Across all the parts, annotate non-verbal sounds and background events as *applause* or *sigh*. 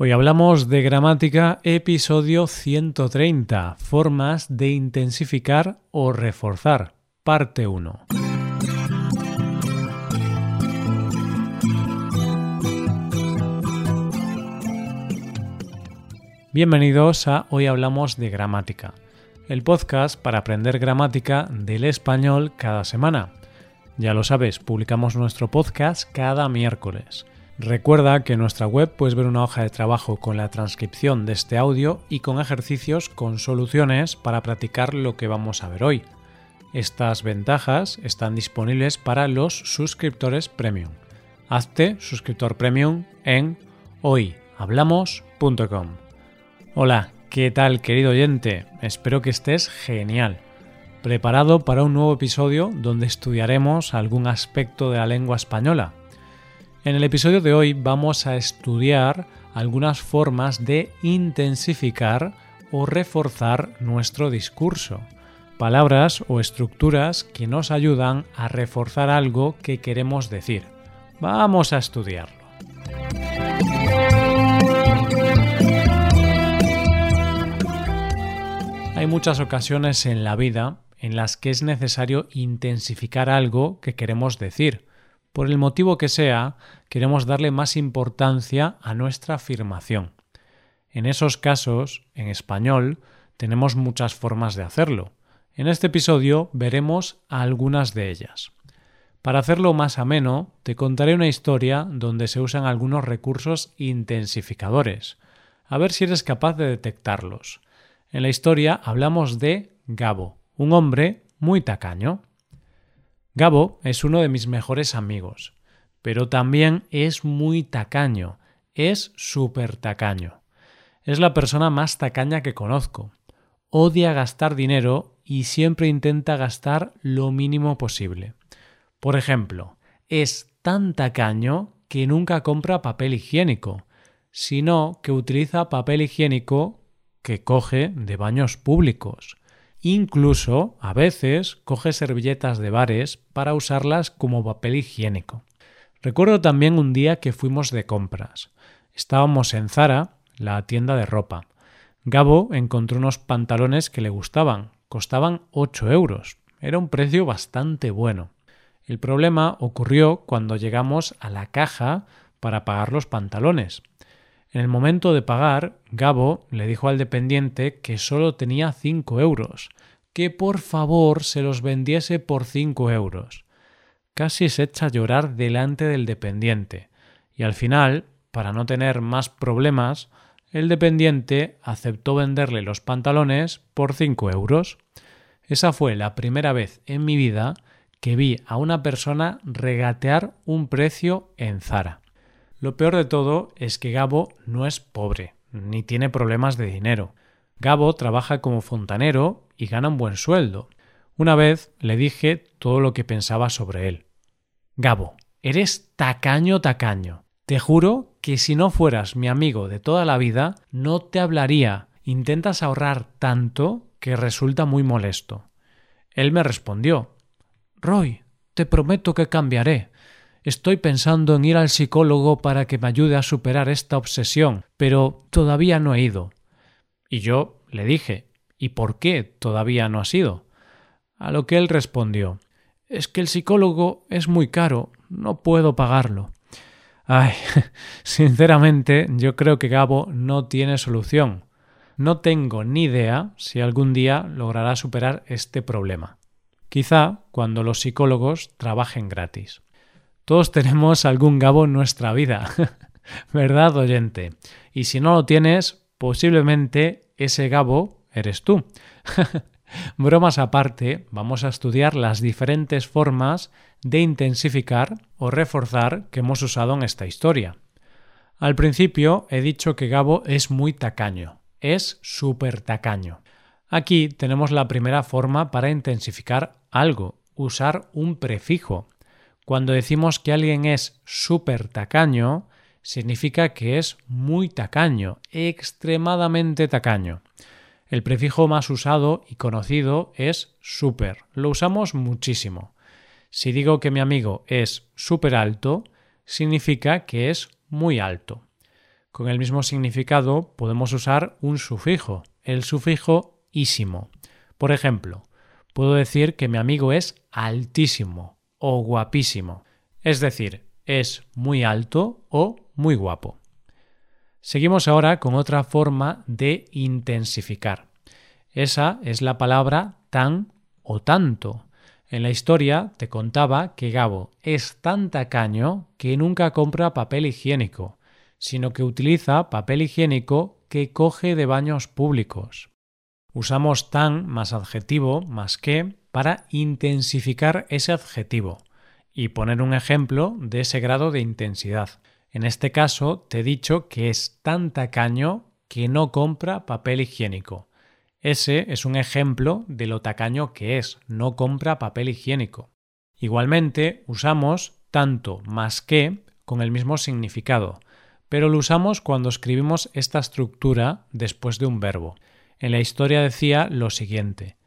Hoy hablamos de gramática, episodio 130, formas de intensificar o reforzar, parte 1. Bienvenidos a Hoy Hablamos de Gramática, el podcast para aprender gramática del español cada semana. Ya lo sabes, publicamos nuestro podcast cada miércoles. Recuerda que en nuestra web puedes ver una hoja de trabajo con la transcripción de este audio y con ejercicios con soluciones para practicar lo que vamos a ver hoy. Estas ventajas están disponibles para los suscriptores premium. Hazte suscriptor premium en hoyhablamos.com. Hola, ¿qué tal querido oyente? Espero que estés genial. Preparado para un nuevo episodio donde estudiaremos algún aspecto de la lengua española en el episodio de hoy vamos a estudiar algunas formas de intensificar o reforzar nuestro discurso. Palabras o estructuras que nos ayudan a reforzar algo que queremos decir. Vamos a estudiarlo. Hay muchas ocasiones en la vida en las que es necesario intensificar algo que queremos decir por el motivo que sea, queremos darle más importancia a nuestra afirmación. En esos casos, en español, tenemos muchas formas de hacerlo. En este episodio veremos algunas de ellas. Para hacerlo más ameno, te contaré una historia donde se usan algunos recursos intensificadores. A ver si eres capaz de detectarlos. En la historia hablamos de Gabo, un hombre muy tacaño. Gabo es uno de mis mejores amigos, pero también es muy tacaño, es súper tacaño. Es la persona más tacaña que conozco. Odia gastar dinero y siempre intenta gastar lo mínimo posible. Por ejemplo, es tan tacaño que nunca compra papel higiénico, sino que utiliza papel higiénico que coge de baños públicos. Incluso, a veces, coge servilletas de bares para usarlas como papel higiénico. Recuerdo también un día que fuimos de compras. Estábamos en Zara, la tienda de ropa. Gabo encontró unos pantalones que le gustaban. Costaban 8 euros. Era un precio bastante bueno. El problema ocurrió cuando llegamos a la caja para pagar los pantalones. En el momento de pagar, Gabo le dijo al dependiente que solo tenía cinco euros, que por favor se los vendiese por cinco euros. Casi se echa a llorar delante del dependiente, y al final, para no tener más problemas, el dependiente aceptó venderle los pantalones por cinco euros. Esa fue la primera vez en mi vida que vi a una persona regatear un precio en Zara. Lo peor de todo es que Gabo no es pobre, ni tiene problemas de dinero. Gabo trabaja como fontanero y gana un buen sueldo. Una vez le dije todo lo que pensaba sobre él. Gabo, eres tacaño tacaño. Te juro que si no fueras mi amigo de toda la vida, no te hablaría. Intentas ahorrar tanto que resulta muy molesto. Él me respondió Roy, te prometo que cambiaré. Estoy pensando en ir al psicólogo para que me ayude a superar esta obsesión, pero todavía no he ido. Y yo le dije ¿Y por qué todavía no has ido? A lo que él respondió Es que el psicólogo es muy caro, no puedo pagarlo. Ay, *laughs* sinceramente yo creo que Gabo no tiene solución. No tengo ni idea si algún día logrará superar este problema. Quizá cuando los psicólogos trabajen gratis. Todos tenemos algún Gabo en nuestra vida, *laughs* ¿verdad, oyente? Y si no lo tienes, posiblemente ese Gabo eres tú. *laughs* Bromas aparte, vamos a estudiar las diferentes formas de intensificar o reforzar que hemos usado en esta historia. Al principio he dicho que Gabo es muy tacaño, es súper tacaño. Aquí tenemos la primera forma para intensificar algo, usar un prefijo. Cuando decimos que alguien es súper tacaño, significa que es muy tacaño, extremadamente tacaño. El prefijo más usado y conocido es súper. Lo usamos muchísimo. Si digo que mi amigo es súper alto, significa que es muy alto. con el mismo significado podemos usar un sufijo, el sufijo ísimo. Por ejemplo, puedo decir que mi amigo es altísimo o guapísimo, es decir, es muy alto o muy guapo. Seguimos ahora con otra forma de intensificar. Esa es la palabra tan o tanto. En la historia te contaba que Gabo es tan tacaño que nunca compra papel higiénico, sino que utiliza papel higiénico que coge de baños públicos. Usamos tan más adjetivo más que para intensificar ese adjetivo y poner un ejemplo de ese grado de intensidad. En este caso te he dicho que es tan tacaño que no compra papel higiénico. Ese es un ejemplo de lo tacaño que es, no compra papel higiénico. Igualmente usamos tanto más que con el mismo significado, pero lo usamos cuando escribimos esta estructura después de un verbo. En la historia decía lo siguiente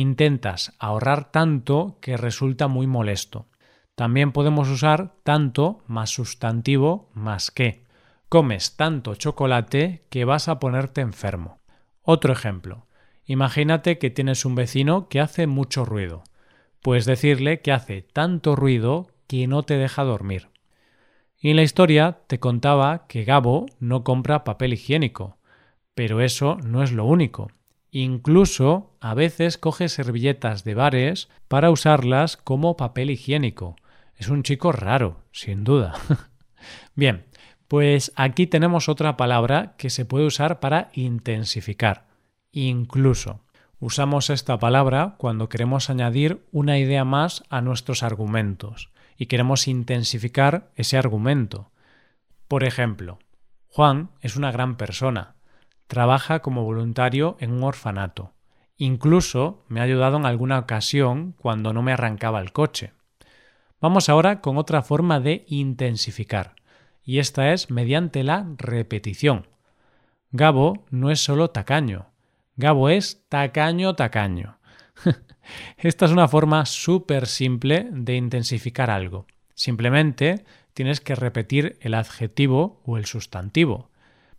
intentas ahorrar tanto que resulta muy molesto. También podemos usar tanto más sustantivo más que. Comes tanto chocolate que vas a ponerte enfermo. Otro ejemplo. Imagínate que tienes un vecino que hace mucho ruido. Puedes decirle que hace tanto ruido que no te deja dormir. Y en la historia te contaba que Gabo no compra papel higiénico. Pero eso no es lo único. Incluso a veces coge servilletas de bares para usarlas como papel higiénico. Es un chico raro, sin duda. *laughs* Bien, pues aquí tenemos otra palabra que se puede usar para intensificar. Incluso. Usamos esta palabra cuando queremos añadir una idea más a nuestros argumentos y queremos intensificar ese argumento. Por ejemplo, Juan es una gran persona. Trabaja como voluntario en un orfanato. Incluso me ha ayudado en alguna ocasión cuando no me arrancaba el coche. Vamos ahora con otra forma de intensificar, y esta es mediante la repetición. Gabo no es solo tacaño, Gabo es tacaño tacaño. *laughs* Esta es una forma súper simple de intensificar algo. Simplemente tienes que repetir el adjetivo o el sustantivo.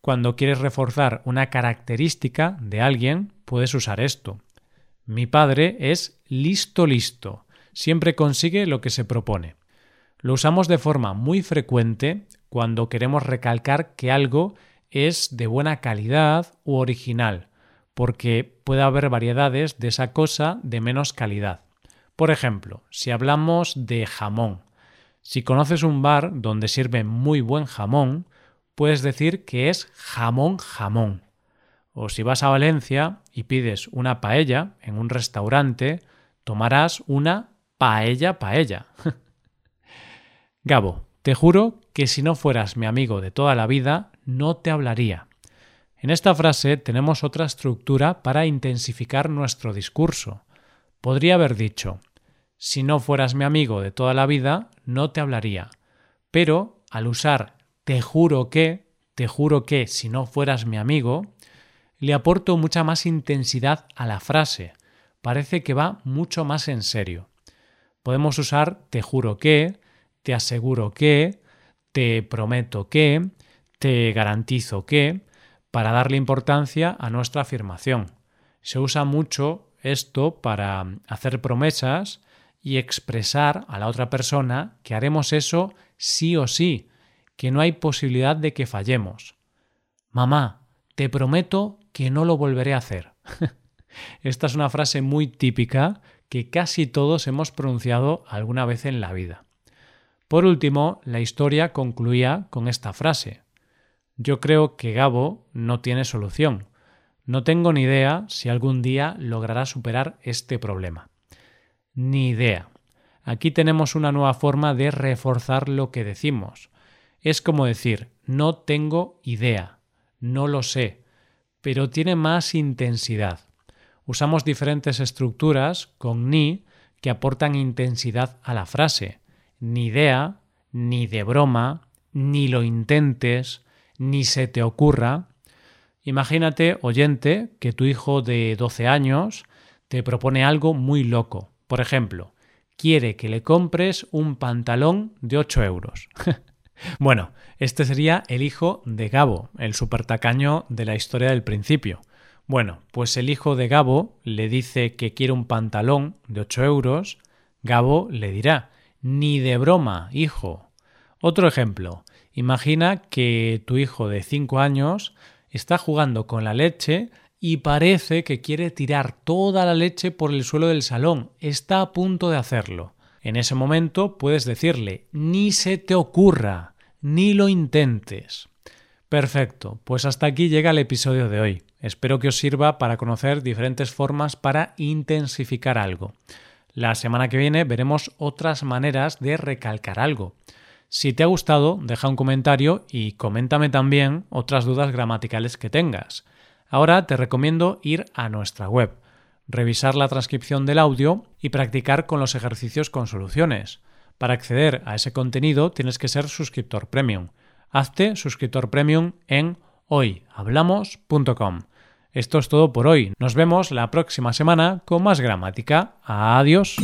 Cuando quieres reforzar una característica de alguien, puedes usar esto. Mi padre es listo listo. Siempre consigue lo que se propone. Lo usamos de forma muy frecuente cuando queremos recalcar que algo es de buena calidad u original, porque puede haber variedades de esa cosa de menos calidad. Por ejemplo, si hablamos de jamón, si conoces un bar donde sirve muy buen jamón, puedes decir que es jamón jamón. O si vas a Valencia y pides una paella en un restaurante, tomarás una paella paella. *laughs* Gabo, te juro que si no fueras mi amigo de toda la vida, no te hablaría. En esta frase tenemos otra estructura para intensificar nuestro discurso. Podría haber dicho si no fueras mi amigo de toda la vida, no te hablaría. Pero al usar te juro que, te juro que si no fueras mi amigo, le aporto mucha más intensidad a la frase. Parece que va mucho más en serio. Podemos usar te juro que, te aseguro que, te prometo que, te garantizo que, para darle importancia a nuestra afirmación. Se usa mucho esto para hacer promesas y expresar a la otra persona que haremos eso sí o sí, que no hay posibilidad de que fallemos. Mamá, te prometo que no lo volveré a hacer. *laughs* Esta es una frase muy típica que casi todos hemos pronunciado alguna vez en la vida. Por último, la historia concluía con esta frase. Yo creo que Gabo no tiene solución. No tengo ni idea si algún día logrará superar este problema. Ni idea. Aquí tenemos una nueva forma de reforzar lo que decimos. Es como decir, no tengo idea, no lo sé, pero tiene más intensidad. Usamos diferentes estructuras con ni que aportan intensidad a la frase. Ni idea, ni de broma, ni lo intentes, ni se te ocurra. Imagínate, oyente, que tu hijo de 12 años te propone algo muy loco. Por ejemplo, quiere que le compres un pantalón de 8 euros. *laughs* bueno, este sería el hijo de Gabo, el supertacaño de la historia del principio. Bueno, pues el hijo de Gabo le dice que quiere un pantalón de 8 euros. Gabo le dirá, ni de broma, hijo. Otro ejemplo. Imagina que tu hijo de 5 años está jugando con la leche y parece que quiere tirar toda la leche por el suelo del salón. Está a punto de hacerlo. En ese momento puedes decirle, ni se te ocurra, ni lo intentes. Perfecto, pues hasta aquí llega el episodio de hoy. Espero que os sirva para conocer diferentes formas para intensificar algo. La semana que viene veremos otras maneras de recalcar algo. Si te ha gustado, deja un comentario y coméntame también otras dudas gramaticales que tengas. Ahora te recomiendo ir a nuestra web, revisar la transcripción del audio y practicar con los ejercicios con soluciones. Para acceder a ese contenido tienes que ser suscriptor premium. Hazte suscriptor premium en hoyhablamos.com. Esto es todo por hoy. Nos vemos la próxima semana con más gramática. Adiós.